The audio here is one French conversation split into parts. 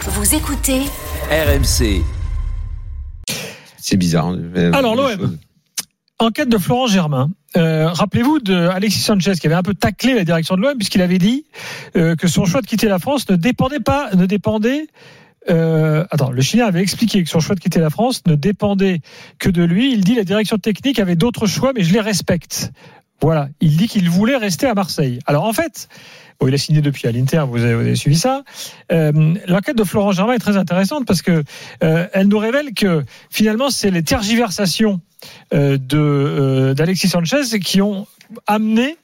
Vous écoutez RMC. C'est bizarre. hein. Alors, l'OM. Enquête de Florent Germain. Euh, Rappelez-vous de Alexis Sanchez qui avait un peu taclé la direction de l'OM puisqu'il avait dit euh, que son choix de quitter la France ne dépendait pas, ne dépendait. Euh, attends, le Chilien avait expliqué que son choix de quitter la France ne dépendait que de lui. Il dit la direction technique avait d'autres choix, mais je les respecte. Voilà, il dit qu'il voulait rester à Marseille. Alors en fait, il a signé depuis à l'Inter, vous avez, suivi ça. Euh, L'enquête de Florent Germain est très intéressante parce que euh, elle nous révèle que finalement c'est les tergiversations euh, de d'Alexis Sanchez qui ont amené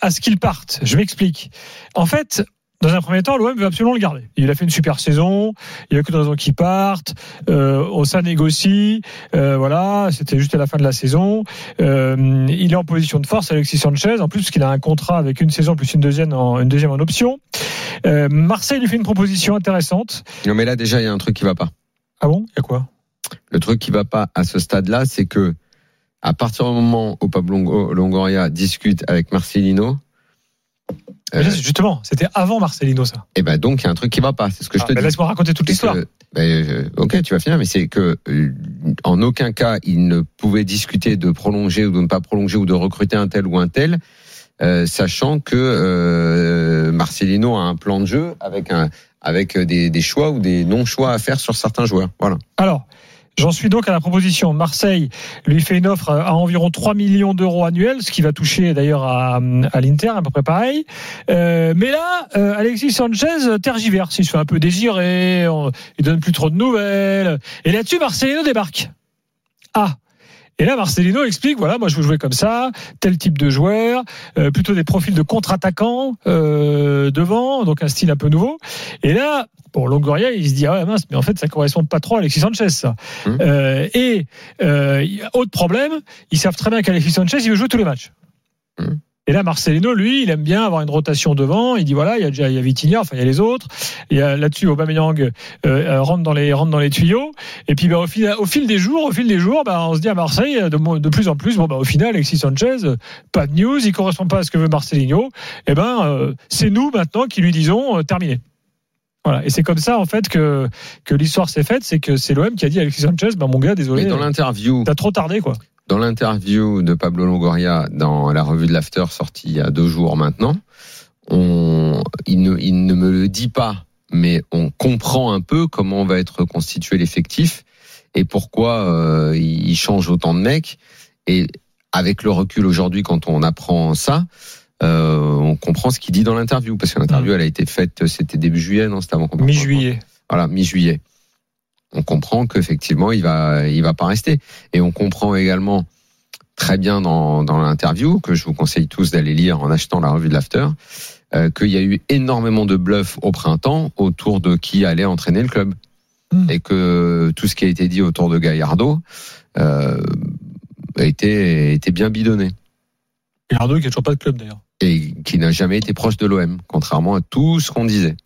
à ce qu'il parte. Je m'explique. En fait. Dans un premier temps, l'OM veut absolument le garder. Il a fait une super saison. Il n'y a que deux raisons qu'il parte. Euh, ça négocie. Euh, voilà, c'était juste à la fin de la saison. Euh, il est en position de force, Alexis Sanchez. En plus, parce qu'il a un contrat avec une saison plus une deuxième en, une deuxième en option. Euh, Marseille lui fait une proposition intéressante. Non, mais là, déjà, il y a un truc qui va pas. Ah bon? Il y a quoi? Le truc qui va pas à ce stade-là, c'est que à partir du moment où Pablo Longo- Longoria discute avec Marcelino, euh, Justement, c'était avant Marcelino, ça. et ben donc il y a un truc qui va pas. C'est ce que je Ah, te dis. Laisse-moi raconter toute l'histoire. ben, euh, ok, tu vas finir, mais c'est que euh, en aucun cas il ne pouvait discuter de prolonger ou de ne pas prolonger ou de recruter un tel ou un tel, sachant que Marcelino a un plan de jeu avec un avec des, des choix ou des non choix à faire sur certains joueurs. Voilà. Alors, j'en suis donc à la proposition. Marseille lui fait une offre à environ 3 millions d'euros annuels, ce qui va toucher d'ailleurs à, à l'Inter, à peu près pareil. Euh, mais là, euh, Alexis Sanchez tergiverse. Il se fait un peu désirer, on- il donne plus trop de nouvelles. Et là-dessus, Marcelino débarque. Ah et là, Marcelino explique, voilà, moi je veux jouer comme ça, tel type de joueur, euh, plutôt des profils de contre-attaquants euh, devant, donc un style un peu nouveau. Et là, bon, Longoria, il se dit, ah ouais, mince, mais en fait, ça correspond pas trop à Alexis Sanchez, ça. Hum. Euh, et euh, autre problème, ils savent très bien qu'Alexis Sanchez, il veut jouer tous les matchs. Hum. Et là, Marcelino, lui, il aime bien avoir une rotation devant. Il dit voilà, il y a déjà il y a Vitinha, enfin il y a les autres. Il y a là-dessus Aubameyang euh, euh, rentre dans les rentre dans les tuyaux. Et puis bah, au fil au fil des jours, au fil des jours, bah, on se dit à Marseille de, plus en plus bon bah au final Alexis Sanchez, pas de news, il correspond pas à ce que veut Marcelinho. Et ben euh, c'est nous maintenant qui lui disons euh, terminé. Voilà, et c'est comme ça en fait que que l'histoire s'est faite, c'est que c'est l'OM qui a dit à Alexis Sanchez, bah mon gars, désolé, Mais dans l'interview, t'as trop tardé quoi. Dans l'interview de Pablo Longoria dans la revue de l'After sortie il y a deux jours maintenant, on, il, ne, il ne me le dit pas, mais on comprend un peu comment va être constitué l'effectif et pourquoi euh, il change autant de mecs. Et avec le recul aujourd'hui, quand on apprend ça, euh, on comprend ce qu'il dit dans l'interview, parce que l'interview, elle a été faite, c'était début juillet, non C'était avant Mi-juillet. voilà, mi-juillet. On comprend qu'effectivement, il va, il va pas rester. Et on comprend également très bien dans, dans l'interview, que je vous conseille tous d'aller lire en achetant la revue de l'After, euh, qu'il y a eu énormément de bluffs au printemps autour de qui allait entraîner le club. Mm. Et que tout ce qui a été dit autour de Gallardo euh, a été, a été bien bidonné. Arnaud qui a toujours pas de club d'ailleurs. Et qui n'a jamais été proche de l'OM, contrairement à tout ce qu'on disait.